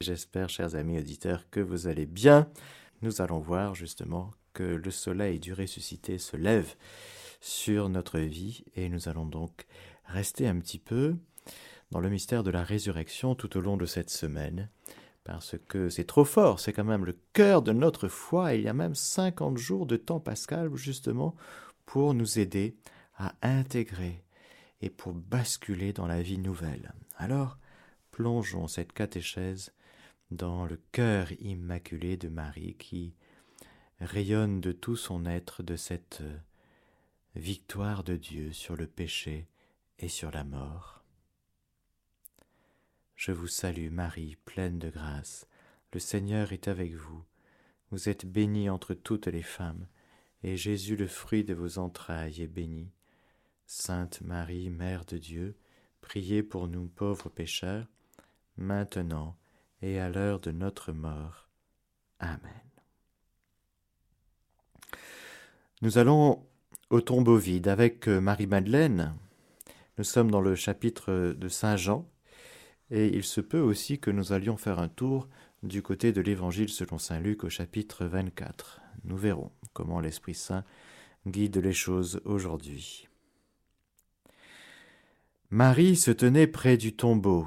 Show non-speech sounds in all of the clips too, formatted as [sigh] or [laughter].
J'espère, chers amis auditeurs, que vous allez bien. Nous allons voir justement que le soleil du ressuscité se lève sur notre vie et nous allons donc rester un petit peu dans le mystère de la résurrection tout au long de cette semaine parce que c'est trop fort, c'est quand même le cœur de notre foi, il y a même 50 jours de temps pascal justement pour nous aider à intégrer et pour basculer dans la vie nouvelle. Alors, plongeons cette catéchèse dans le cœur immaculé de Marie qui rayonne de tout son être de cette victoire de Dieu sur le péché et sur la mort. Je vous salue Marie, pleine de grâce. Le Seigneur est avec vous. Vous êtes bénie entre toutes les femmes, et Jésus, le fruit de vos entrailles, est béni. Sainte Marie, Mère de Dieu, priez pour nous pauvres pécheurs, maintenant et à l'heure de notre mort. Amen. Nous allons au tombeau vide avec Marie-Madeleine. Nous sommes dans le chapitre de Saint Jean, et il se peut aussi que nous allions faire un tour du côté de l'Évangile selon Saint Luc au chapitre 24. Nous verrons comment l'Esprit Saint guide les choses aujourd'hui. Marie se tenait près du tombeau,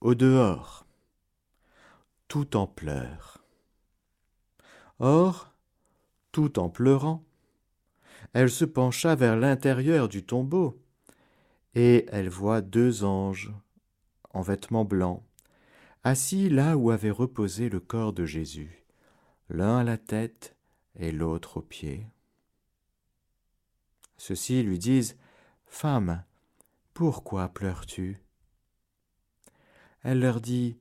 au dehors, tout en pleurs. Or, tout en pleurant, elle se pencha vers l'intérieur du tombeau, et elle voit deux anges en vêtements blancs, assis là où avait reposé le corps de Jésus, l'un à la tête et l'autre aux pieds. Ceux-ci lui disent Femme, pourquoi pleures-tu? Elle leur dit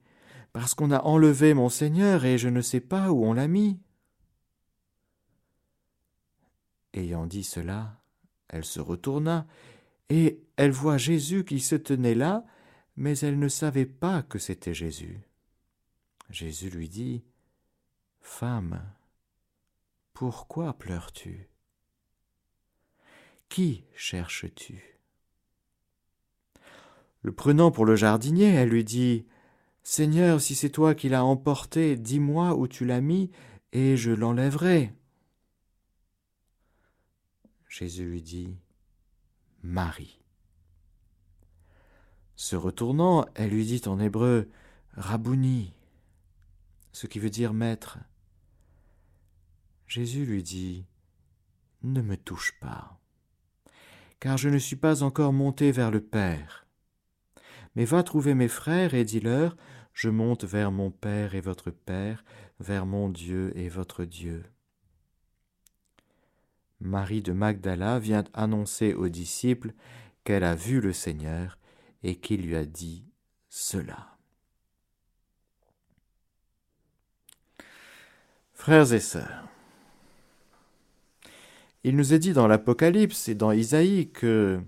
Parce qu'on a enlevé mon Seigneur et je ne sais pas où on l'a mis. Ayant dit cela, elle se retourna, et elle voit Jésus qui se tenait là, mais elle ne savait pas que c'était Jésus. Jésus lui dit, Femme, pourquoi pleures-tu? Qui cherches-tu? Le prenant pour le jardinier, elle lui dit, Seigneur, si c'est toi qui l'as emporté, dis-moi où tu l'as mis, et je l'enlèverai. Jésus lui dit, Marie. Se retournant, elle lui dit en hébreu Rabouni, ce qui veut dire maître. Jésus lui dit Ne me touche pas, car je ne suis pas encore monté vers le Père. Mais va trouver mes frères et dis-leur Je monte vers mon Père et votre Père, vers mon Dieu et votre Dieu. Marie de Magdala vient annoncer aux disciples qu'elle a vu le Seigneur et qui lui a dit cela. Frères et sœurs, il nous est dit dans l'Apocalypse et dans Isaïe que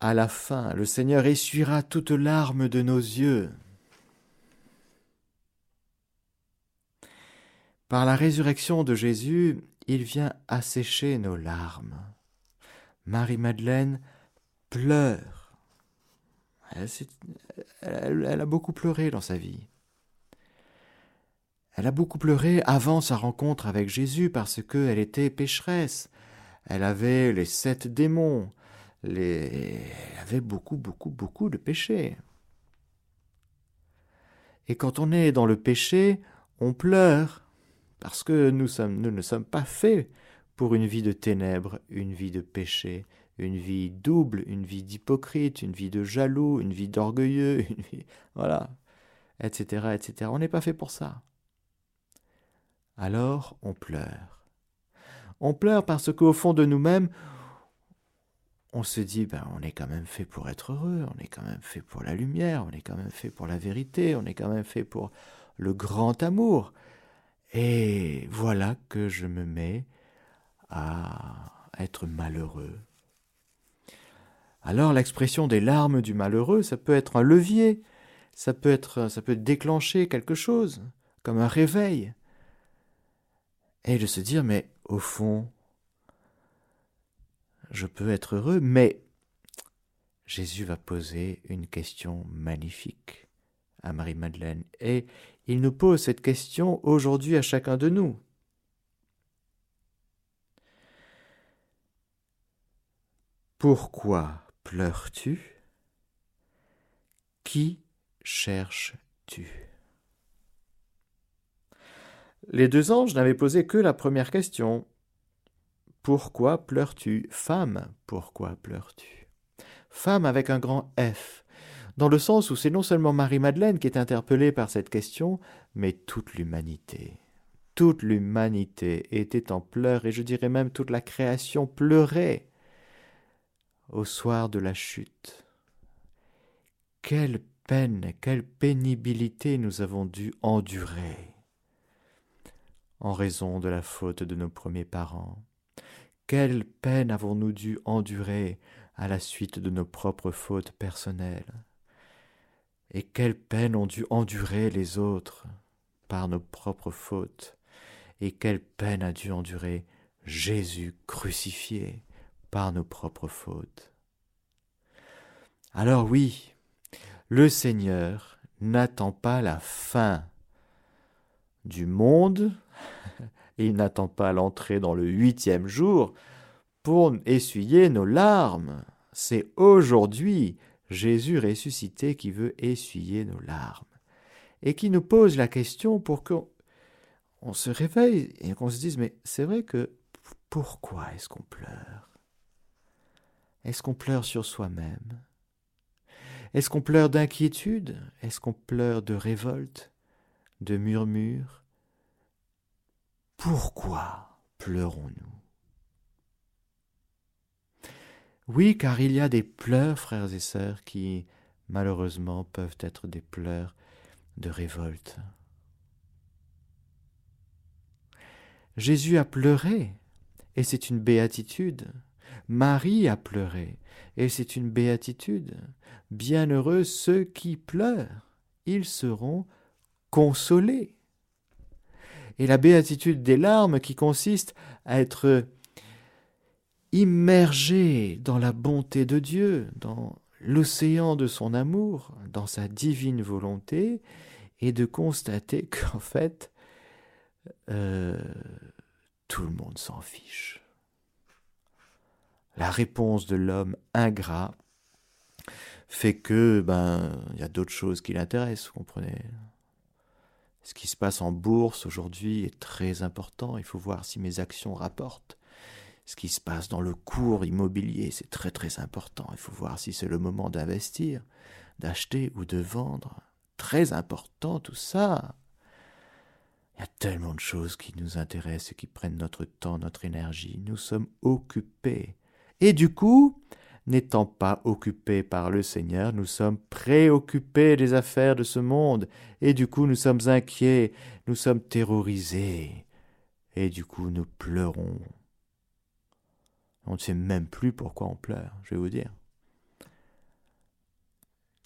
à la fin, le Seigneur essuiera toutes larmes de nos yeux. Par la résurrection de Jésus, il vient assécher nos larmes. Marie-Madeleine pleure. Elle, a beaucoup pleuré dans sa vie. Elle a beaucoup pleuré avant sa rencontre avec Jésus parce qu'elle était pécheresse. Elle avait les sept démons. Avait beaucoup, beaucoup, beaucoup de péchés. Et quand on est dans le péché, on pleure parce que nous ne sommes pas faits pour une vie de ténèbres, une vie de péché, une vie double, une vie d'hypocrite, une vie de jaloux, une vie d'orgueilleux, [laughs] une vie, voilà, etc., etc. On n'est pas fait pour ça. Alors on pleure. On pleure parce qu'au fond de nous-mêmes, on se dit, ben, on est quand même fait pour être heureux, on est quand même fait pour la lumière, on est quand même fait pour la vérité, on est quand même fait pour le grand amour. Et voilà que je me mets à être malheureux, alors l'expression des larmes du malheureux, ça peut être un levier, ça peut être, ça peut déclencher quelque chose, comme un réveil. Et de se dire, mais au fond, je peux être heureux, mais Jésus va poser une question magnifique. à Marie-Madeleine. Et il nous pose cette question aujourd'hui à chacun de nous. Pourquoi pleures-tu? Qui cherches-tu? Les deux anges n'avaient posé que la première question. Pourquoi pleures-tu Femme, pourquoi pleures-tu? Femme avec un grand F, dans le sens où c'est non seulement Marie-Madeleine qui est interpellée par cette question, mais toute l'humanité. Toute l'humanité était en pleurs, et je dirais même toute la création pleurait au soir de la chute. Quelle peine, quelle pénibilité nous avons dû endurer en raison de la faute de nos premiers parents. Quelle peine avons-nous dû endurer à la suite de nos propres fautes personnelles? Et quelle peine ont dû endurer les autres par nos propres fautes? Et quelle peine a dû endurer Jésus crucifié par nos propres fautes? Alors oui, le Seigneur n'attend pas la fin du monde, [laughs] il n'attend pas l'entrée dans le huitième jour pour essuyer nos larmes. C'est aujourd'hui Jésus ressuscité qui veut essuyer nos larmes et qui nous pose la question pour qu'on on se réveille et qu'on se dise mais c'est vrai que pourquoi est-ce qu'on pleure? Est-ce qu'on pleure sur soi-même? Est-ce qu'on pleure d'inquiétude? Est-ce qu'on pleure de révolte De murmure? Pourquoi pleurons-nous? Oui, car il y a des pleurs, frères et sœurs, qui malheureusement peuvent être des pleurs de révolte. Jésus a pleuré, et c'est une béatitude. Marie a pleuré, et c'est une béatitude. Bienheureux ceux qui pleurent, ils seront consolés. Et la béatitude des larmes qui consiste à être immergé dans la bonté de Dieu, dans l'océan de son amour, dans sa divine volonté, et de constater [laughs] qu'en fait, euh, tout le monde s'en fiche la réponse de l'homme ingrat fait que ben il y a d'autres choses qui l'intéressent, vous comprenez. Ce qui se passe en bourse aujourd'hui est très important, il faut voir si mes actions rapportent. Ce qui se passe dans le cours immobilier, c'est très très important, il faut voir si c'est le moment d'investir, d'acheter ou de vendre. Très important tout ça. Il y a tellement de choses qui nous intéressent et qui prennent notre temps, notre énergie. Nous sommes occupés et du coup, n'étant pas occupés par le Seigneur, nous sommes préoccupés des affaires de ce monde, et du coup nous sommes inquiets, nous sommes terrorisés, et du coup nous pleurons. On ne sait même plus pourquoi on pleure, je vais vous dire.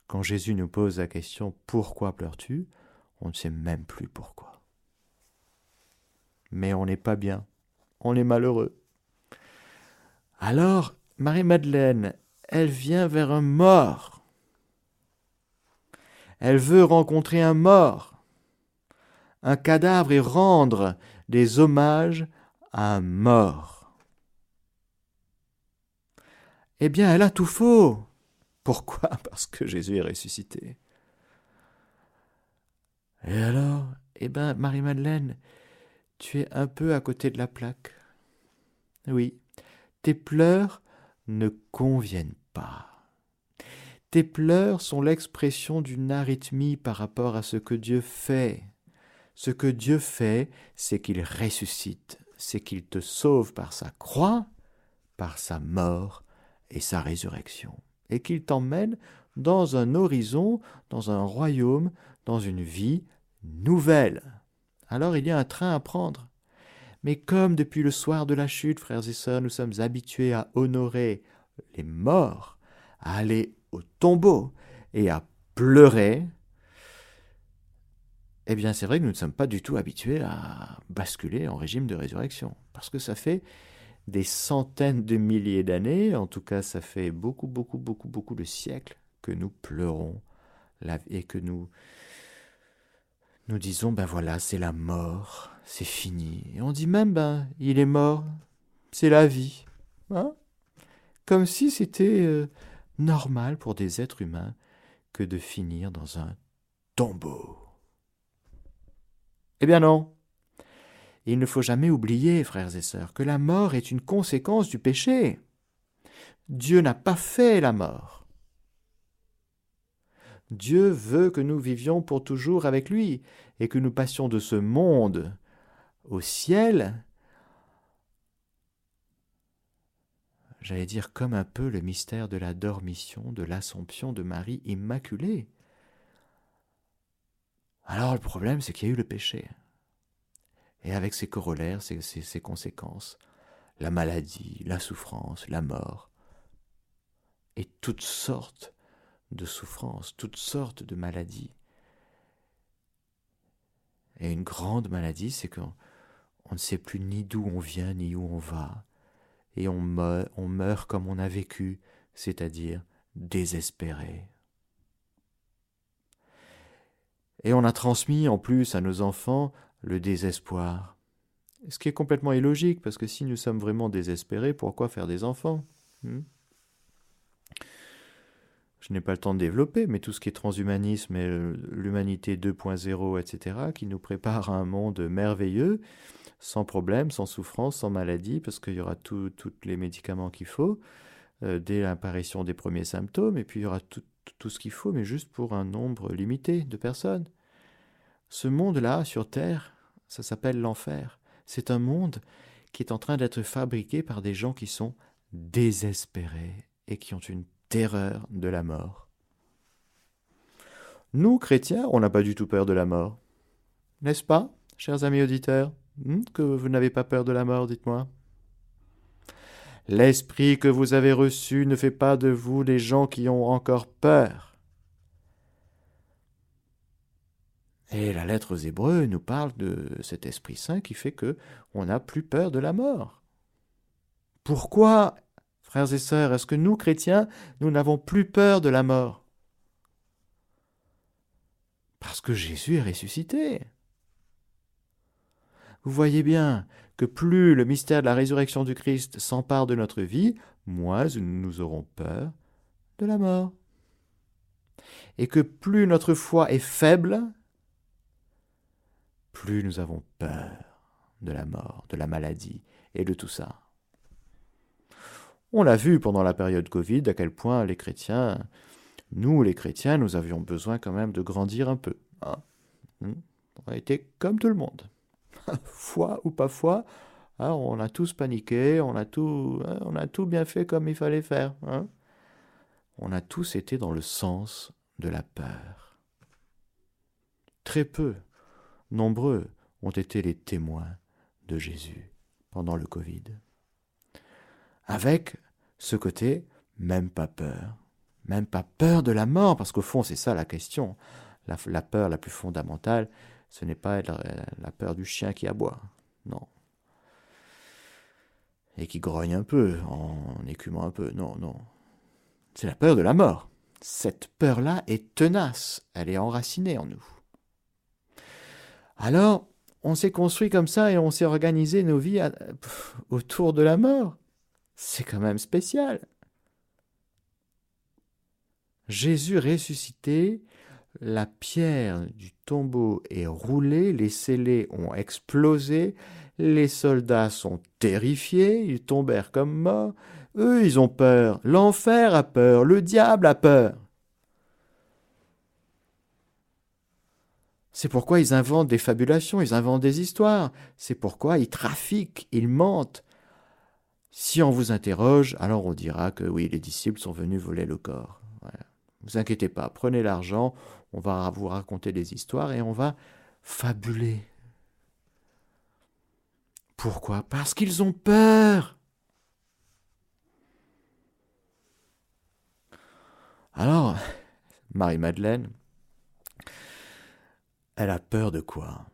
Quand Jésus nous pose la question Pourquoi pleures-tu? On ne sait même plus pourquoi. Mais on n'est pas bien, on est malheureux. Alors, Marie-Madeleine, elle vient vers un mort. Elle veut rencontrer un mort, un cadavre et rendre des hommages à un mort. Eh bien, elle a tout faux. Pourquoi? Parce que Jésus est ressuscité. Et alors, eh bien, Marie-Madeleine, tu es un peu à côté de la plaque. Oui, tes pleurs ne conviennent pas. Tes pleurs sont l'expression d'une arythmie par rapport à ce que Dieu fait. Ce que Dieu fait, c'est qu'il ressuscite, c'est qu'il te sauve par sa croix, par sa mort et sa résurrection, et qu'il t'emmène dans un horizon, dans un royaume, dans une vie nouvelle. Alors il y a un train à prendre. Mais comme depuis le soir de la chute, frères et sœurs, nous sommes habitués à honorer les morts, à aller au tombeau et à pleurer, eh bien c'est vrai que nous ne sommes pas du tout habitués à basculer en régime de résurrection, parce que ça fait des centaines de milliers d'années, en tout cas ça fait beaucoup, beaucoup, beaucoup, beaucoup de siècles que nous pleurons et que nous nous disons, ben voilà, c'est la mort, c'est fini. Et on dit même, ben, il est mort, c'est la vie. Hein Comme si c'était euh, normal pour des êtres humains que de finir dans un tombeau. Eh bien non. Il ne faut jamais oublier, frères et sœurs, que la mort est une conséquence du péché. Dieu n'a pas fait la mort. Dieu veut que nous vivions pour toujours avec lui et que nous passions de ce monde au ciel, j'allais dire comme un peu le mystère de la dormition, de l'assomption de Marie immaculée. Alors le problème, c'est qu'il y a eu le péché. Et avec ses corollaires, ses, conséquences, la maladie, la souffrance, la mort, et toutes sortes de souffrances, toutes sortes de maladies. Et une grande maladie, c'est qu'on on ne sait plus ni d'où on vient ni où on va, et on meurt, on meurt comme on a vécu, c'est-à-dire désespéré. Et on a transmis en plus à nos enfants le désespoir. Ce qui est complètement illogique, parce que si nous sommes vraiment désespérés, pourquoi faire des enfants hmm? Je n'ai pas le temps de développer, mais tout ce qui est transhumanisme et l'humanité 2.0, etc., qui nous prépare à un monde merveilleux, sans problème, sans souffrance, sans maladie, parce qu'il y aura tous les médicaments qu'il faut, euh, dès l'apparition des premiers symptômes, et puis il y aura tout ce qu'il faut, mais juste pour un nombre limité de personnes. Ce monde-là, sur Terre, ça s'appelle l'enfer. C'est un monde qui est en train d'être fabriqué par des gens qui sont désespérés et qui ont une terreur de la mort. Nous, chrétiens, on n'a pas du tout peur de la mort. N'est-ce pas, chers amis auditeurs, hmm, que vous n'avez pas peur de la mort, dites-moi? L'esprit que vous avez reçu ne fait pas de vous des gens qui ont encore peur. Et la lettre aux Hébreux nous parle de cet Esprit Saint qui fait que on n'a plus peur de la mort. Pourquoi Frères et sœurs, est-ce que nous, chrétiens, nous n'avons plus peur de la mort? Parce que Jésus est ressuscité. Vous voyez bien que plus le mystère de la résurrection du Christ s'empare de notre vie, moins nous aurons peur de la mort. Et que plus notre foi est faible, plus nous avons peur de la mort, de la maladie et de tout ça. On l'a vu pendant la période Covid à quel point les chrétiens, nous les chrétiens, nous avions besoin quand même de grandir un peu. Hein. Hmm? on a été comme tout le monde. [laughs] foi ou pas foi, hein, on a tous paniqué, on a tout, hein, on a tout bien fait comme il fallait faire. On a tous été dans le sens de la peur. Très peu, nombreux ont été les témoins de Jésus pendant le Covid avec ce côté même pas peur, même pas peur de la mort, parce qu'au fond c'est ça la question. La, peur la plus fondamentale, ce n'est pas la, peur du chien qui aboie, non. Et qui grogne un peu, en, écumant un peu, non, non. C'est la peur de la mort. Cette peur-là est tenace, elle est enracinée en nous. Alors, on s'est construit comme ça et on s'est organisé nos vies autour de la mort. C'est quand même spécial. Jésus ressuscité, la pierre du tombeau est roulée, les scellés ont explosé, les soldats sont terrifiés, ils tombèrent comme morts, eux ils ont peur, l'enfer a peur, le diable a peur. C'est pourquoi ils inventent des fabulations, ils inventent des histoires, c'est pourquoi ils trafiquent, ils mentent, si on vous interroge, alors on dira que oui, les disciples sont venus voler le corps. Ne vous inquiétez pas, prenez l'argent, on va vous raconter des histoires et on va fabuler. Pourquoi? Parce qu'ils ont peur. Alors, [laughs] Marie-Madeleine, elle a peur de quoi?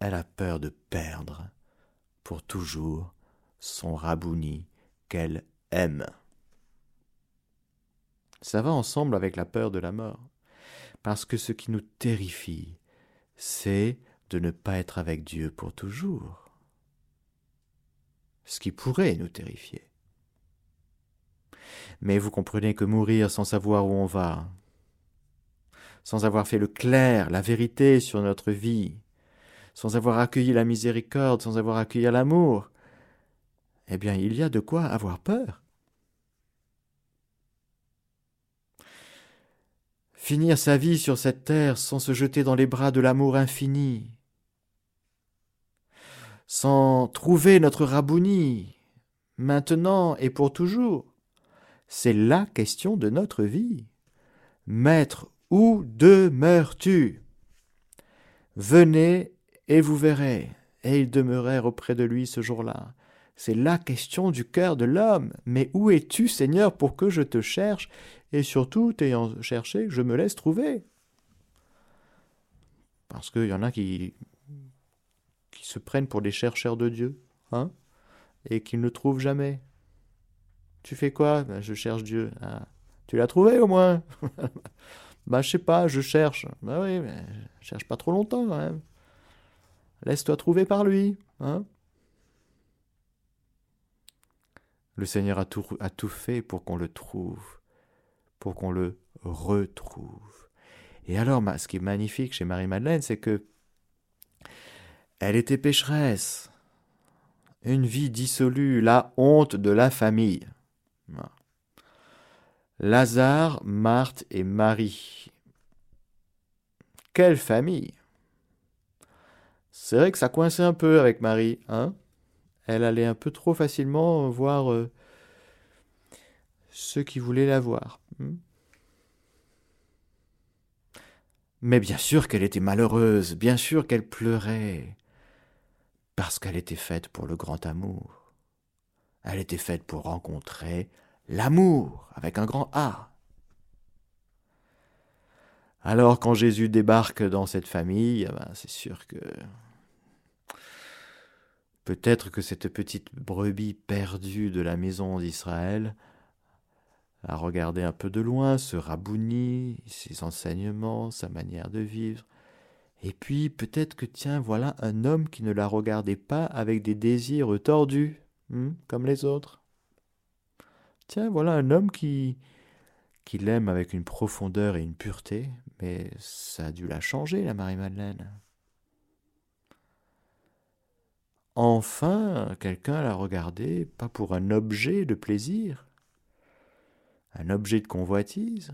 Elle a peur de perdre pour toujours son rabouni qu'elle aime. Ça va ensemble avec la peur de la mort. Parce que ce qui nous terrifie, c'est de ne pas être avec Dieu pour toujours. Ce qui pourrait nous terrifier. Mais vous comprenez que mourir sans savoir où on va, sans avoir fait le clair, la vérité sur notre vie, sans avoir accueilli la miséricorde, sans avoir accueilli l'amour, eh bien il y a de quoi avoir peur. Finir sa vie sur cette terre sans se jeter dans les bras de l'amour infini, sans trouver notre Rabouni, maintenant et pour toujours, c'est la question de notre vie. Maître, où demeures-tu? Venez et vous verrez. Et ils demeurèrent auprès de lui ce jour-là. C'est la question du cœur de l'homme. Mais où es-tu, Seigneur, pour que je te cherche, et surtout, t'ayant cherché, je me laisse trouver Parce qu'il y en a qui, se prennent pour des chercheurs de Dieu, hein, et qui ne trouvent jamais. Tu fais quoi? Ben, Je cherche Dieu. Ah, tu l'as trouvé au moins [laughs] Bah, je sais pas, je cherche. Bah je cherche pas trop longtemps quand. Laisse-toi trouver par lui. Hein le Seigneur a tout, fait pour qu'on le trouve, pour qu'on le retrouve. Et alors, ce qui est magnifique chez Marie-Madeleine, c'est que elle était pécheresse, une vie dissolue, la honte de la famille. Lazare, Marthe et Marie. Quelle famille C'est vrai que ça coinçait un peu avec Marie, hein Elle allait un peu trop facilement voir euh, ceux qui voulaient la voir. Hmm Mais bien sûr qu'elle était malheureuse, bien sûr qu'elle pleurait, parce qu'elle était faite pour le grand amour. Elle était faite pour rencontrer l'amour avec un grand A. Alors quand Jésus débarque dans cette famille, eh ben, c'est sûr que peut-être que cette petite brebis perdue de la maison d'Israël a regardé un peu de loin ce Rabouni, ses enseignements, sa manière de vivre, et puis peut-être que tiens, voilà un homme qui ne la regardait pas avec des désirs tordus, hmm, comme les autres. Tiens, voilà un homme qui, qui l'aime avec une profondeur et une pureté, mais ça a dû la changer, la Marie-Madeleine. Enfin, quelqu'un l'a regardé, pas pour un objet de plaisir, un objet de convoitise,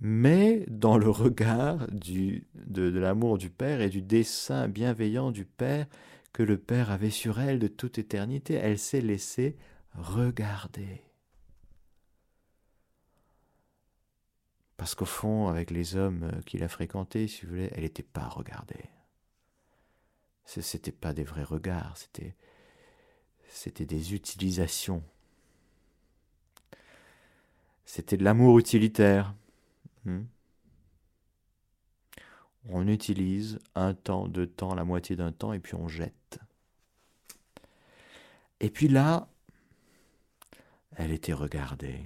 mais dans le regard de, l'amour du Père et du dessein bienveillant du Père que le Père avait sur elle de toute éternité. Elle s'est laissée regarder. Parce qu'au fond, avec les hommes qu'il a fréquentés, si vous voulez, elle n'était pas regardée. Ce n'était pas des vrais regards, c'était, c'était des utilisations. C'était de l'amour utilitaire. Hmm? On utilise un temps, deux temps, la moitié d'un temps, et puis on jette. Et puis là, elle était regardée.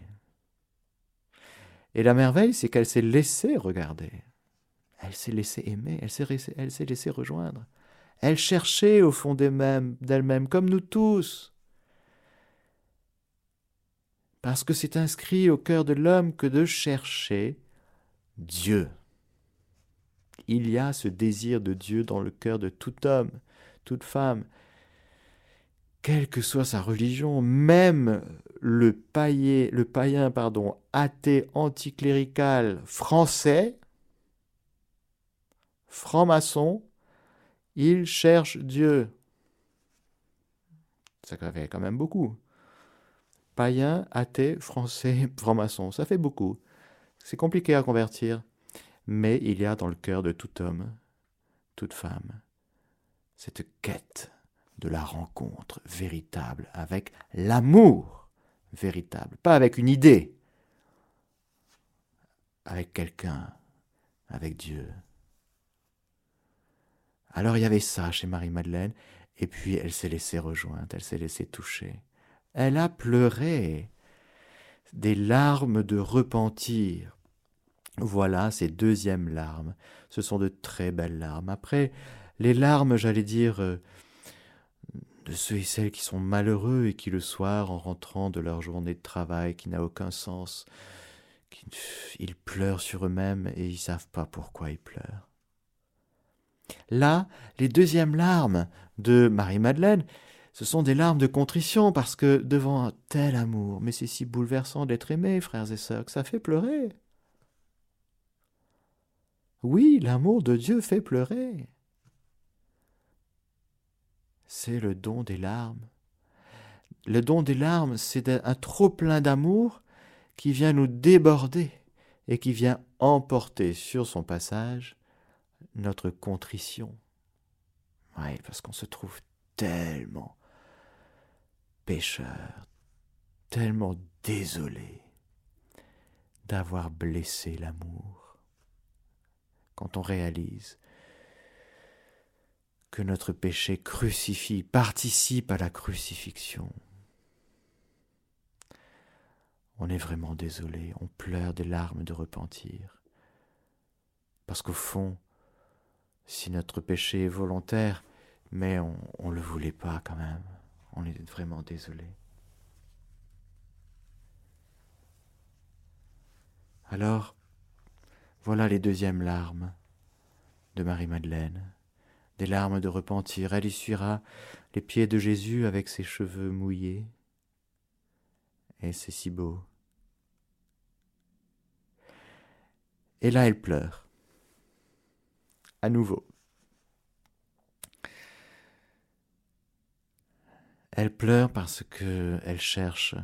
Et la merveille, c'est qu'elle s'est laissée regarder. Elle s'est laissée aimer, elle s'est laissée rejoindre. Elle cherchait au fond d'elle-même, comme nous tous. Parce que c'est inscrit au cœur de l'homme que de chercher Dieu. Il y a ce désir de Dieu dans le cœur de tout homme, toute femme, quelle que soit sa religion, même le, païen, le païen pardon, athée anticlérical français, franc-maçon, il cherche Dieu. Ça fait quand même beaucoup. Païen, athée, français, [laughs] franc-maçon, ça fait beaucoup. C'est compliqué à convertir, mais il y a dans le cœur de tout homme, toute femme, cette quête de la rencontre véritable avec l'amour véritable, pas avec une idée, avec quelqu'un, avec Dieu. Alors il y avait ça chez Marie-Madeleine, et puis elle s'est laissée rejoindre, elle s'est laissée toucher. Elle a pleuré des larmes de repentir Voilà ces deuxièmes larmes. Ce sont de très belles larmes. Après, les larmes, j'allais dire, euh, de ceux et celles qui sont malheureux et qui le soir, en rentrant de leur journée de travail qui n'a aucun sens, ils pleurent sur eux-mêmes et ils savent pas pourquoi ils pleurent. Là, les deuxièmes larmes de Marie-Madeleine, ce sont des larmes de contrition parce que devant un tel amour, mais c'est si bouleversant d'être aimé, frères et sœurs, que ça fait pleurer. Oui, l'amour de Dieu fait pleurer. C'est le don des larmes. Le don des larmes, c'est un trop plein d'amour qui vient nous déborder et qui vient emporter sur son passage notre contrition. Oui, parce qu'on se trouve tellement pécheur, tellement désolé d'avoir blessé l'amour. Quand on réalise que notre péché crucifie, participe à la crucifixion, on est vraiment désolé, on pleure des larmes de repentir. Parce qu'au fond, si notre péché est volontaire, mais on ne le voulait pas quand même, on est vraiment désolé. Alors, voilà les deuxièmes larmes de Marie-Madeleine, des larmes de repentir. Elle essuiera les pieds de Jésus avec ses cheveux mouillés, et c'est si beau. Et là, elle pleure. Nouveau. Elle pleure parce que elle cherche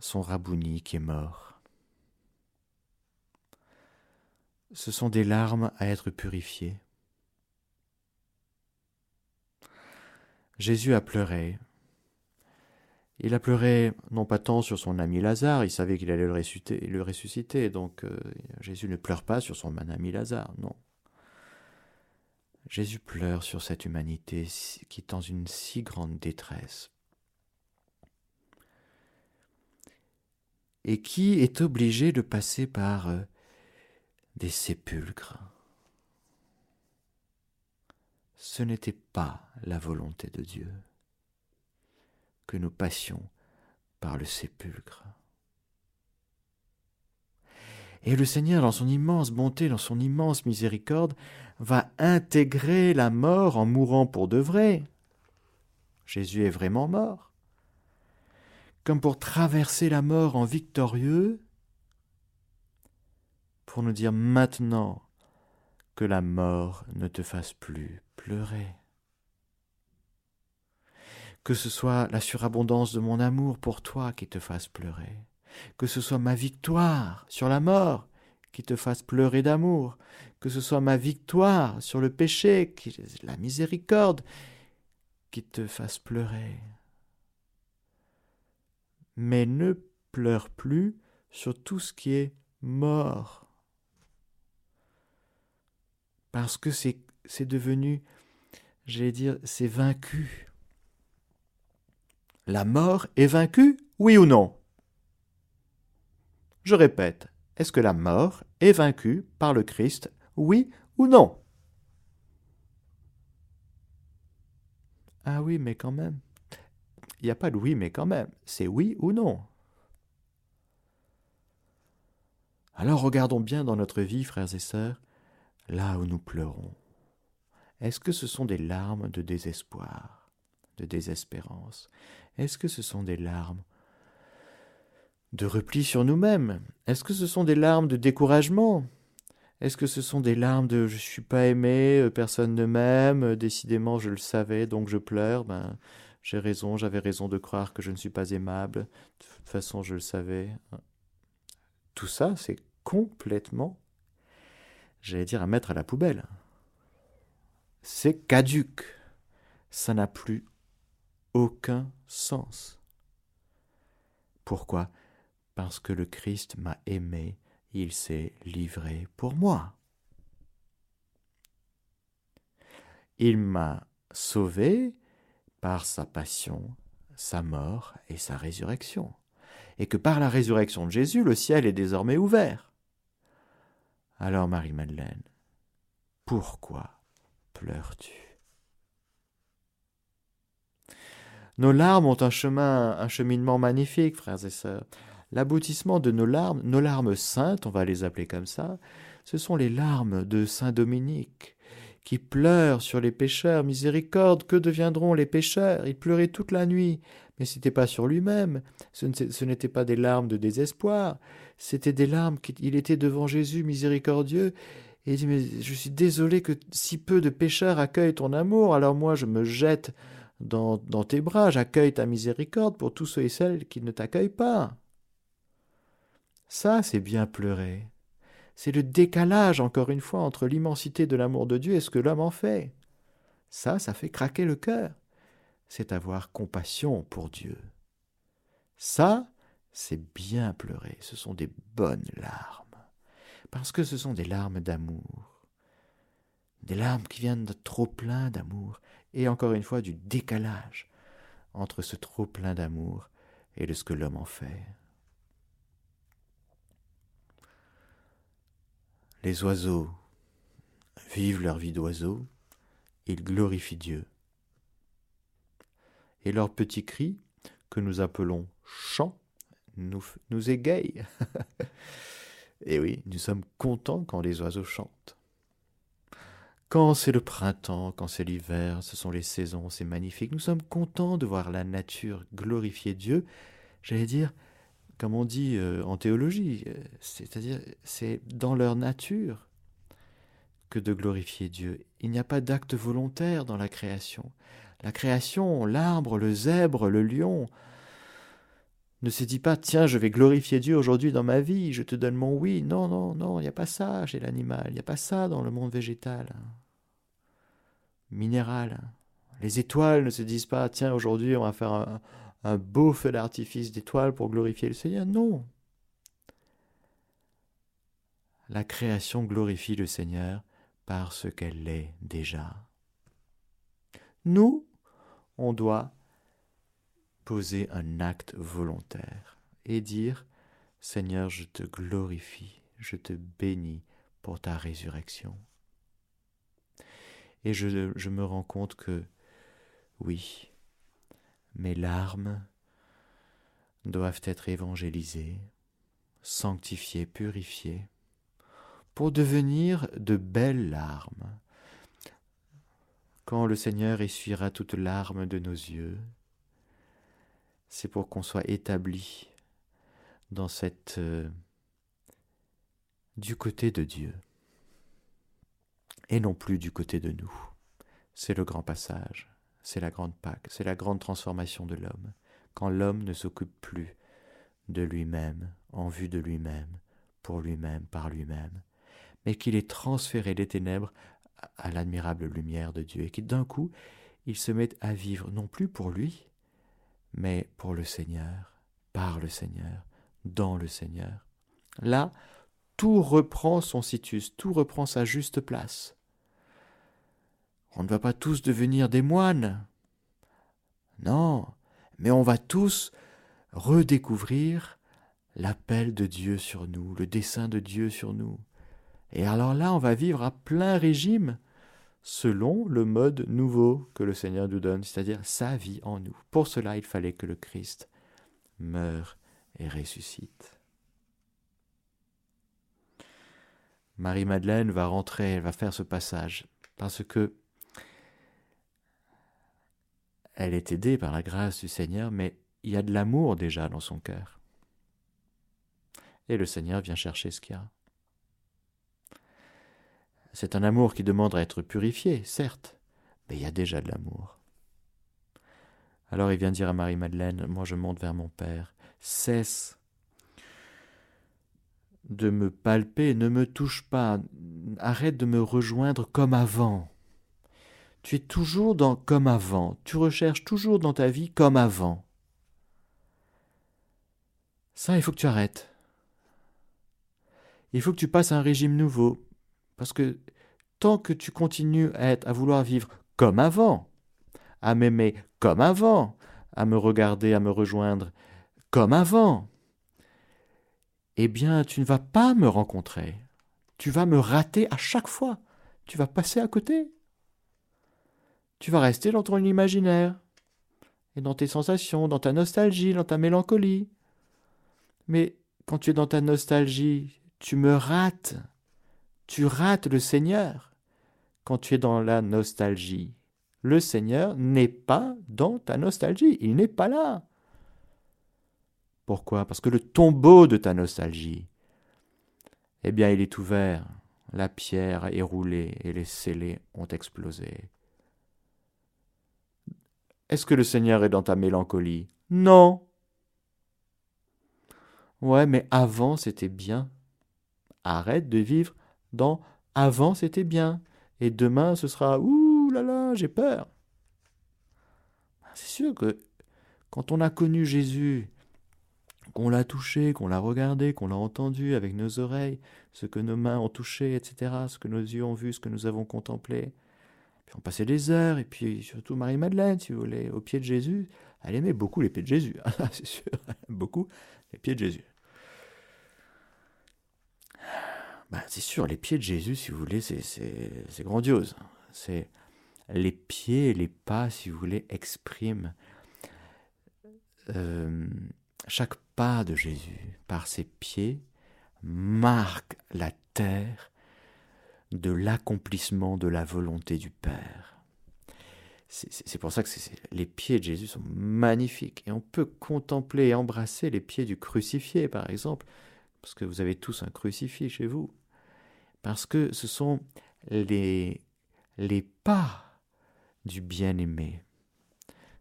son Rabouni qui est mort. Ce sont des larmes à être purifiées. Jésus a pleuré il a pleuré non pas tant sur son ami Lazare, il savait qu'il allait le ressusciter, le ressusciter donc euh, Jésus ne pleure pas sur son ami Lazare, non. Jésus pleure sur cette humanité qui est dans une si grande détresse et qui est obligée de passer par euh, des sépulcres. Ce n'était pas la volonté de Dieu que nous passions par le sépulcre. Et le Seigneur, dans son immense bonté, dans son immense miséricorde, va intégrer la mort en mourant pour de vrai. Jésus est vraiment mort. Comme pour traverser la mort en victorieux, pour nous dire maintenant que la mort ne te fasse plus pleurer que ce soit la surabondance de mon amour pour toi qui te fasse pleurer, que ce soit ma victoire sur la mort qui te fasse pleurer d'amour, que ce soit ma victoire sur le péché, la miséricorde qui te fasse pleurer. Mais ne pleure plus sur tout ce qui est mort, parce que c'est devenu, j'allais dire, c'est vaincu. La mort est vaincue, oui ou non? Je répète, est-ce que la mort est vaincue par le Christ, oui ou non? Ah oui, mais quand même. Il n'y a pas de oui, mais quand même. C'est oui ou non? Alors regardons bien dans notre vie, frères et sœurs, là où nous pleurons. Est-ce que ce sont des larmes de désespoir de désespérance? Est-ce que ce sont des larmes de repli sur nous-mêmes? Est-ce que ce sont des larmes de découragement? Est-ce que ce sont des larmes de je suis pas aimé, euh, personne ne m'aime, euh, décidément je le savais donc je pleure Ben j'ai raison, j'avais raison de croire que je ne suis pas aimable. De toute façon, je le savais. Tout ça, c'est complètement, j'allais dire, à mettre à la poubelle. C'est caduque. Ça n'a plus aucun sens. Pourquoi? Parce que le Christ m'a aimé, il s'est livré pour moi. Il m'a sauvé par sa passion, sa mort et sa résurrection. Et que par la résurrection de Jésus, le ciel est désormais ouvert. Alors Marie-Madeleine, pourquoi pleures-tu? Nos larmes ont un chemin, un cheminement magnifique, frères et sœurs. L'aboutissement de nos larmes, nos larmes saintes, on va les appeler comme ça, ce sont les larmes de Saint Dominique, qui pleure sur les pécheurs. Miséricorde, que deviendront les pécheurs? Il pleurait toute la nuit, mais ce n'était pas sur lui-même, ce n'était pas des larmes de désespoir, c'était des larmes qu'il était devant Jésus miséricordieux, et il dit, mais je suis désolé que si peu de pécheurs accueillent ton amour, alors moi je me jette dans, tes bras, j'accueille ta miséricorde pour tous ceux et celles qui ne t'accueillent pas. Ça, c'est bien pleurer. C'est le décalage, encore une fois, entre l'immensité de l'amour de Dieu et ce que l'homme en fait. Ça, ça fait craquer le cœur. C'est avoir compassion pour Dieu. Ça, c'est bien pleurer. Ce sont des bonnes larmes. Parce que ce sont des larmes d'amour. Des larmes qui viennent de trop plein d'amour. Et encore une fois, du décalage entre ce trop plein d'amour et de ce que l'homme en fait. Les oiseaux vivent leur vie d'oiseaux, ils glorifient Dieu. Et leurs petits cris, que nous appelons chants, nous, nous égayent. [laughs] et oui, nous sommes contents quand les oiseaux chantent. Quand c'est le printemps, quand c'est l'hiver, ce sont les saisons, c'est magnifique. Nous sommes contents de voir la nature glorifier Dieu. J'allais dire, comme on dit euh, en théologie, euh, c'est-à-dire c'est dans leur nature que de glorifier Dieu. Il n'y a pas d'acte volontaire dans la création. La création, l'arbre, le zèbre, le lion, ne se dit pas tiens, je vais glorifier Dieu aujourd'hui dans ma vie, je te donne mon oui. Non, non, non, il n'y a pas ça chez l'animal, il n'y a pas ça dans le monde végétal, minéral. Les étoiles ne se disent pas tiens, aujourd'hui on va faire un, un beau feu d'artifice d'étoiles pour glorifier le Seigneur. Non. La création glorifie le Seigneur parce qu'elle l'est déjà. Nous, on doit poser un acte volontaire et dire Seigneur, je te glorifie, je te bénis pour ta résurrection. Et je, je me rends compte que, oui, mes larmes doivent être évangélisées, sanctifiées, purifiées, pour devenir de belles larmes. Quand le Seigneur essuiera toute larme de nos yeux, c'est pour qu'on soit établi dans cette euh, du côté de Dieu et non plus du côté de nous. C'est le grand passage c'est la grande Pâque, c'est la grande transformation de l'homme, quand l'homme ne s'occupe plus de lui-même, en vue de lui-même, pour lui-même, par lui-même, mais qu'il est transféré des ténèbres à l'admirable lumière de Dieu, et qu'il d'un coup, il se met à vivre non plus pour lui, mais pour le Seigneur, par le Seigneur, dans le Seigneur. Là, tout reprend son situs, tout reprend sa juste place. On ne va pas tous devenir des moines. Non, mais on va tous redécouvrir l'appel de Dieu sur nous, le dessein de Dieu sur nous. Et alors là, on va vivre à plein régime selon le mode nouveau que le Seigneur nous donne, c'est-à-dire sa vie en nous. Pour cela, il fallait que le Christ meure et ressuscite. Marie-Madeleine va rentrer, elle va faire ce passage, parce que elle est aidée par la grâce du Seigneur, mais il y a de l'amour déjà dans son cœur. Et le Seigneur vient chercher ce qu'il y a. C'est un amour qui demande à être purifié, certes, mais il y a déjà de l'amour. Alors il vient dire à Marie-Madeleine, moi je monte vers mon Père, cesse de me palper, ne me touche pas, arrête de me rejoindre comme avant. Tu es toujours dans comme avant. Tu recherches toujours dans ta vie comme avant. Ça, il faut que tu arrêtes. Il faut que tu passes à un régime nouveau. Parce que tant que tu continues à, à vouloir vivre comme avant, à m'aimer comme avant, à me regarder, à me rejoindre comme avant, eh bien, tu ne vas pas me rencontrer. tu vas me rater à chaque fois. Tu vas passer à côté. Tu vas rester dans ton imaginaire, et dans tes sensations, dans ta nostalgie, dans ta mélancolie. Mais quand tu es dans ta nostalgie, tu me rates. Tu rates le Seigneur quand tu es dans la nostalgie. Le Seigneur n'est pas dans ta nostalgie, il n'est pas là. Pourquoi? Parce que le tombeau de ta nostalgie, eh bien, il est ouvert, la pierre est roulée et les scellés ont explosé. Est-ce que le Seigneur est dans ta mélancolie? Non. Ouais, mais avant c'était bien. Arrête de vivre avant c'était bien. Et demain ce sera ouh là là, j'ai peur. C'est sûr que quand on a connu Jésus, qu'on l'a touché, qu'on l'a regardé, qu'on l'a entendu avec nos oreilles, ce que nos mains ont touché, etc., ce que nos yeux ont vu, ce que nous avons contemplé, puis on passait des heures, et puis surtout Marie-Madeleine, si vous voulez, au pied de Jésus. Elle aimait beaucoup les pieds de Jésus, [laughs] c'est sûr, beaucoup les pieds de Jésus. Ben, c'est sûr, les pieds de Jésus, si vous voulez, c'est grandiose. C'est les pieds les pas, si vous voulez, expriment euh, chaque pas de Jésus par ses pieds marque la terre de l'accomplissement de la volonté du Père. C'est pour ça que les pieds de Jésus sont magnifiques. Et on peut contempler et embrasser les pieds du crucifié, par exemple, parce que vous avez tous un crucifié chez vous. Parce que ce sont les, les pas du bien-aimé.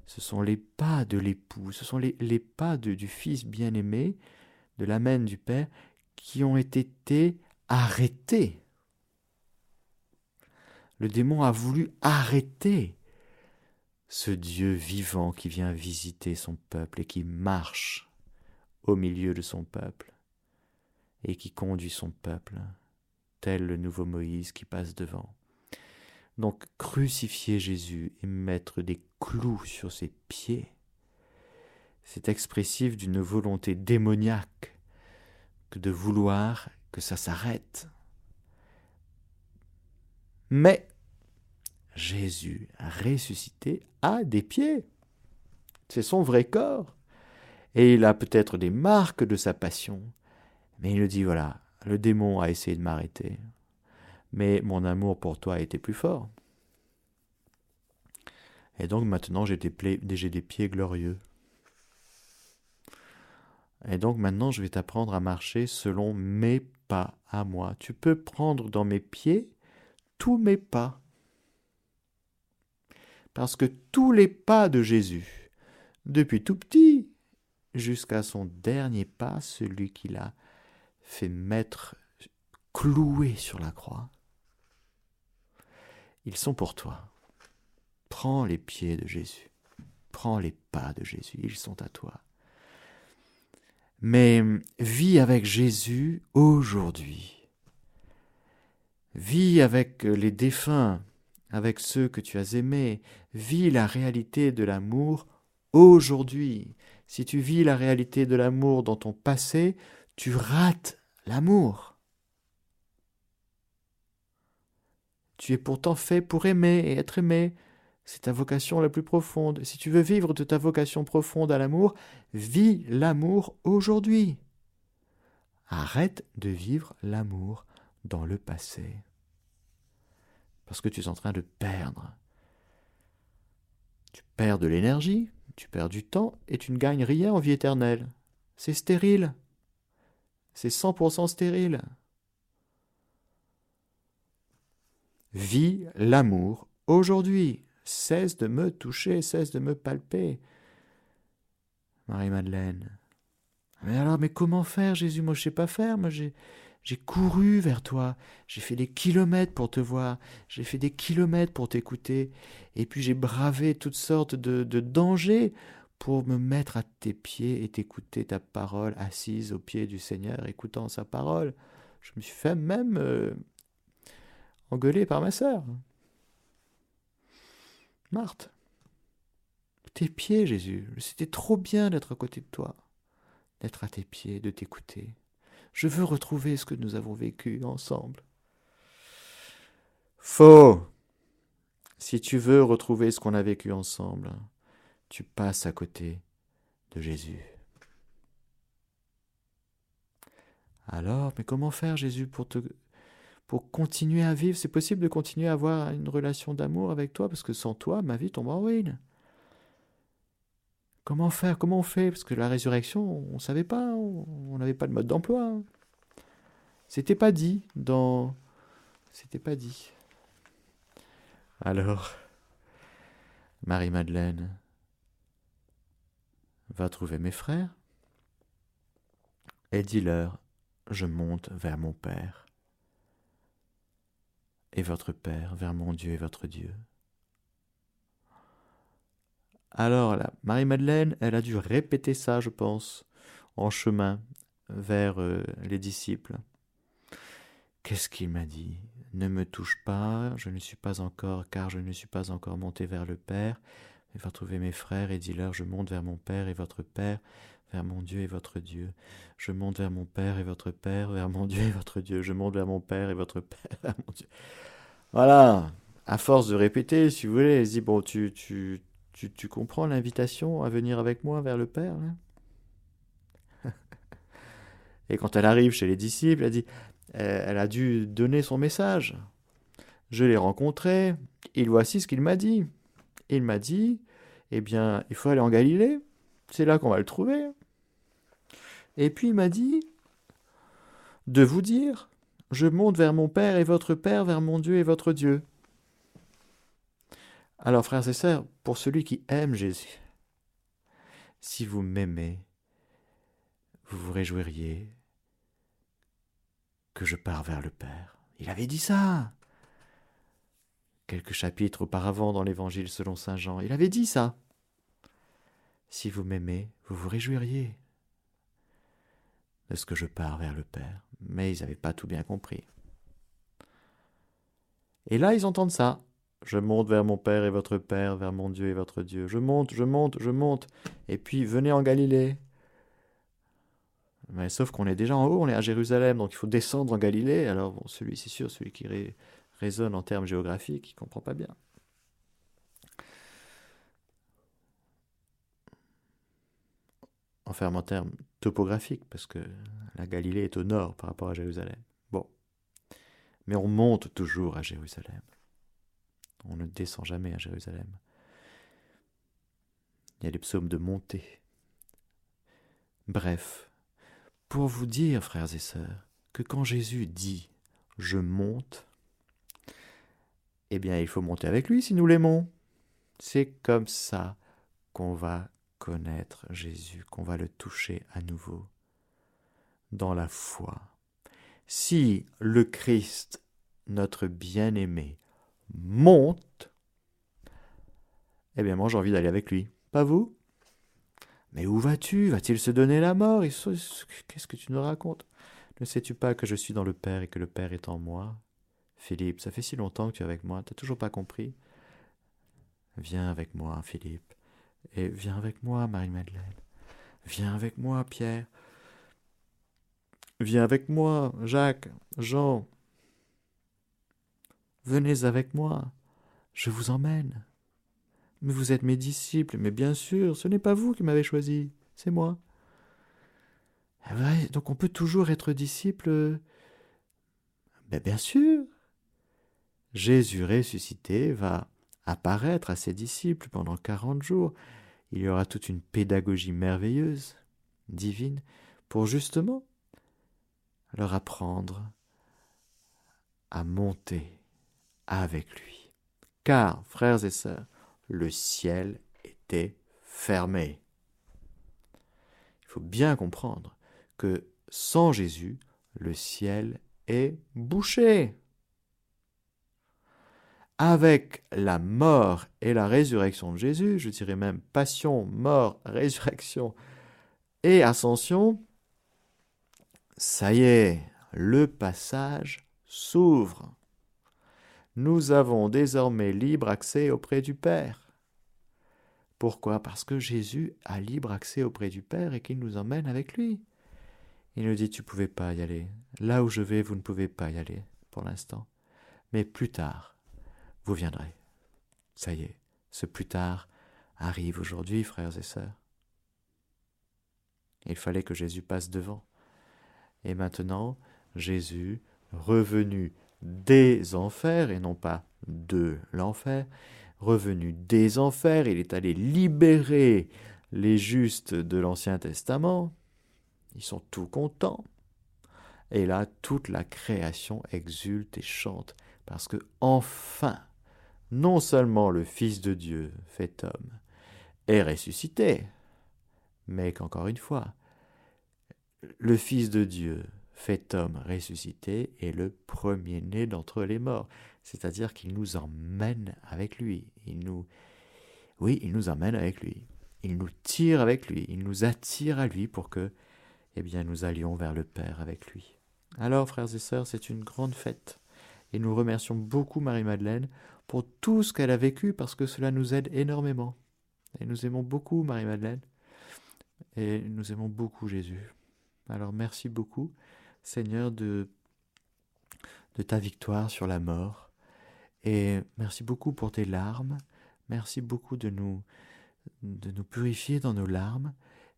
Ce sont les pas de l'époux, ce sont les, les pas du Fils bien-aimé, de l'Amen du Père, qui ont été arrêtés le démon a voulu arrêter ce Dieu vivant qui vient visiter son peuple et qui marche au milieu de son peuple et qui conduit son peuple, tel le nouveau Moïse qui passe devant. Donc crucifier Jésus et mettre des clous sur ses pieds, c'est expressif d'une volonté démoniaque que de vouloir que ça s'arrête. Mais Jésus ressuscité a des pieds. C'est son vrai corps. Et il a peut-être des marques de sa passion. Mais il nous dit, voilà, le démon a essayé de m'arrêter. Mais mon amour pour toi a été plus fort. Et donc maintenant j'ai des, des pieds glorieux. Et donc maintenant je vais t'apprendre à marcher selon mes pas à moi. Tu peux prendre dans mes pieds tous mes pas parce que tous les pas de Jésus, depuis tout petit jusqu'à son dernier pas, celui qu'il a fait mettre cloué sur la croix, ils sont pour toi. Prends les pieds de Jésus, prends les pas de Jésus, ils sont à toi. Mais vis avec Jésus aujourd'hui. Vis avec les défunts avec ceux que tu as aimés. Vis la réalité de l'amour aujourd'hui. Si tu vis la réalité de l'amour dans ton passé, tu rates l'amour. Tu es pourtant fait pour aimer et être aimé. C'est ta vocation la plus profonde. Si tu veux vivre de ta vocation profonde à l'amour, vis l'amour aujourd'hui. Arrête de vivre l'amour dans le passé parce que tu es en train de perdre. Tu perds de l'énergie, tu perds du temps et tu ne gagnes rien en vie éternelle. C'est stérile. C'est 100% stérile. Vis l'amour aujourd'hui. Cesse de me toucher, cesse de me palper. Marie-Madeleine. Mais alors, mais comment faire, Jésus? Moi, je sais pas faire. J'ai couru vers toi, j'ai fait des kilomètres pour te voir, j'ai fait des kilomètres pour t'écouter, et puis j'ai bravé toutes sortes de, dangers pour me mettre à tes pieds et t'écouter ta parole assise au pied du Seigneur, écoutant sa parole. Je me suis fait même euh, engueuler par ma sœur. Marthe, tes pieds, Jésus, c'était trop bien d'être à côté de toi, d'être à tes pieds, de t'écouter. Je veux retrouver ce que nous avons vécu ensemble. Faux. Si tu veux retrouver ce qu'on a vécu ensemble, tu passes à côté de Jésus. Alors, mais comment faire Jésus pour te pour continuer à vivre? C'est possible de continuer à avoir une relation d'amour avec toi parce que sans toi, ma vie tombe en ruine. Comment faire? Comment on fait? Parce que la résurrection, on ne savait pas, on n'avait pas de mode d'emploi. C'était pas dit dans. C'était pas dit. Alors, Marie-Madeleine va trouver mes frères et dis-leur Je monte vers mon Père et votre Père, vers mon Dieu et votre Dieu. Alors, Marie-Madeleine, elle a dû répéter ça, je pense, en chemin vers euh, les disciples. Qu'est-ce qu'il m'a dit? Ne me touche pas, je ne suis pas encore, car je ne suis pas encore monté vers le Père. Il va trouver mes frères et dis-leur, je monte vers mon Père et votre Père, vers mon Dieu et votre Dieu. Je monte vers mon Père et votre Père, vers mon Dieu et votre Dieu. Je monte vers mon Père et votre Père, vers mon Dieu. Voilà, à force de répéter, si vous voulez, dit, bon, tu, tu, tu, tu comprends l'invitation à venir avec moi vers le Père [laughs] Et quand elle arrive chez les disciples, elle dit, elle a dû donner son message. Je l'ai rencontré, il voici ce qu'il m'a dit. Il m'a dit, eh bien, il faut aller en Galilée, c'est là qu'on va le trouver. Et puis il m'a dit de vous dire, je monte vers mon Père et votre Père, vers mon Dieu et votre Dieu. Alors, frères et sœurs, pour celui qui aime Jésus, si vous m'aimez, vous vous réjouiriez que je pars vers le Père. Il avait dit ça. Quelques chapitres auparavant dans l'Évangile selon Saint Jean, il avait dit ça. Si vous m'aimez, vous vous réjouiriez de ce que je pars vers le Père. Mais ils n'avaient pas tout bien compris. Et là, ils entendent ça. Je monte vers mon Père et votre Père, vers mon Dieu et votre Dieu. Je monte, je monte, je monte. Et puis venez en Galilée. Mais sauf qu'on est déjà en haut, on est à Jérusalem, donc il faut descendre en Galilée. Alors celui, c'est sûr, celui qui raisonne en termes géographiques, il comprend pas bien. Enfin, en termes topographiques, parce que la Galilée est au nord par rapport à Jérusalem. Bon. Mais on monte toujours à Jérusalem. On ne descend jamais à Jérusalem. Il y a les psaumes de montée. Bref, pour vous dire, frères et sœurs, que quand Jésus dit je monte, eh bien il faut monter avec lui si nous l'aimons. C'est comme ça qu'on va connaître Jésus, qu'on va le toucher à nouveau dans la foi. Si le Christ, notre bien-aimé, monte, eh bien moi j'ai envie d'aller avec lui. Pas vous? Mais où vas-tu? Va-t-il se donner la mort? Qu'est-ce que tu nous racontes? Ne sais-tu pas que je suis dans le Père et que le Père est en moi? Philippe, ça fait si longtemps que tu es avec moi, t'as toujours pas compris Viens avec moi, Philippe, et viens avec moi, Marie-Madeleine. Viens avec moi, Pierre. Viens avec moi, Jacques, Jean, Venez avec moi, je vous emmène. Mais vous êtes mes disciples, mais bien sûr, ce n'est pas vous qui m'avez choisi, c'est moi. Eh donc on peut toujours être disciple. Ben bien sûr. Jésus ressuscité va apparaître à ses disciples pendant quarante jours. Il y aura toute une pédagogie merveilleuse, divine, pour justement leur apprendre à monter avec lui. Car, frères et sœurs, le ciel était fermé. Il faut bien comprendre que sans Jésus, le ciel est bouché. Avec la mort et la résurrection de Jésus, je dirais même passion, mort, [laughs] résurrection et ascension, ça y est, le passage s'ouvre nous avons désormais libre accès auprès du Père. Pourquoi? Parce que Jésus a libre accès auprès du Père et qu'il nous emmène avec lui. Il nous dit tu ne pouvais pas y aller. Là où je vais, vous ne pouvez pas y aller pour l'instant. Mais plus tard, vous viendrez. Ça y est, ce plus tard arrive aujourd'hui, frères et sœurs. Il fallait que Jésus passe devant. Et maintenant, Jésus, revenu des enfers, et non pas de l'enfer, revenu des enfers, il est allé libérer les justes de l'Ancien Testament. Ils sont tout contents. Et là, toute la création exulte et chante, parce que enfin, non seulement le Fils de Dieu, fait homme, est ressuscité, mais qu'encore une fois, le Fils de Dieu, fait homme ressuscité, est le premier-né d'entre les morts, c'est-à-dire qu'il nous emmène avec lui, il nous... Oui, il nous emmène avec lui, il nous tire avec lui, il nous attire à lui pour que, eh bien, nous allions vers le Père avec lui. Alors, frères et sœurs, c'est une grande fête, et nous remercions beaucoup Marie-Madeleine pour tout ce qu'elle a vécu, parce que cela nous aide énormément. Et nous aimons beaucoup Marie-Madeleine, et nous aimons beaucoup Jésus. Alors merci beaucoup, Seigneur, de, ta victoire sur la mort. Et merci beaucoup pour tes larmes. Merci beaucoup de nous, de nous purifier dans nos larmes.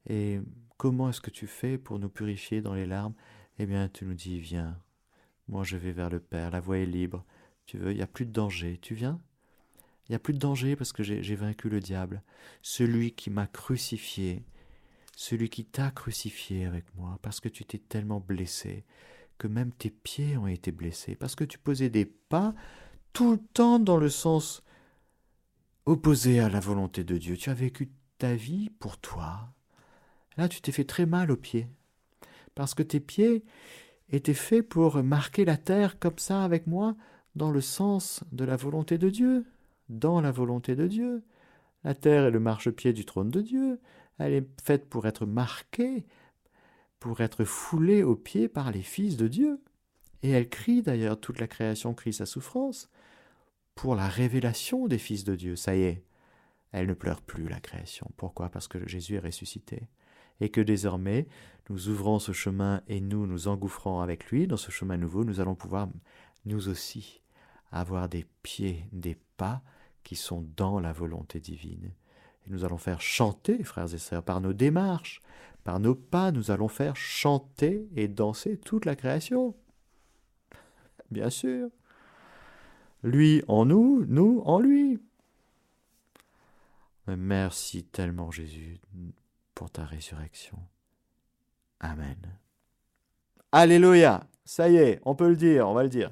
Et comment est-ce que tu fais pour nous purifier dans les larmes? Eh bien, tu nous dis, viens. Moi, je vais vers le Père. La voie est libre. Tu veux, il n'y a plus de danger. Tu viens? Il n'y a plus de danger parce que j'ai vaincu le diable. Celui qui m'a crucifié celui qui t'a crucifié avec moi, parce que tu t'es tellement blessé, que même tes pieds ont été blessés, parce que tu posais des pas tout le temps dans le sens opposé à la volonté de Dieu. Tu as vécu ta vie pour toi. Là, tu t'es fait très mal aux pieds, parce que tes pieds étaient faits pour marquer la terre comme ça avec moi, dans le sens de la volonté de Dieu, dans la volonté de Dieu. La terre est le marchepied du trône de Dieu. Elle est faite pour être marquée, pour être foulée aux pieds par les fils de Dieu. Et elle crie d'ailleurs, toute la création crie sa souffrance, pour la révélation des fils de Dieu. Ça y est, elle ne pleure plus la création. Pourquoi? Parce que Jésus est ressuscité. Et que désormais, nous ouvrons ce chemin et nous nous engouffrons avec lui dans ce chemin nouveau, nous allons pouvoir, nous aussi, avoir des pieds, des pas qui sont dans la volonté divine. Et nous allons faire chanter, frères et sœurs, par nos démarches, par nos pas, nous allons faire chanter et danser toute la création. Bien sûr. Lui en nous, nous en lui. Merci tellement Jésus pour ta résurrection. Amen. Alléluia. Ça y est, on peut le dire, on va le dire.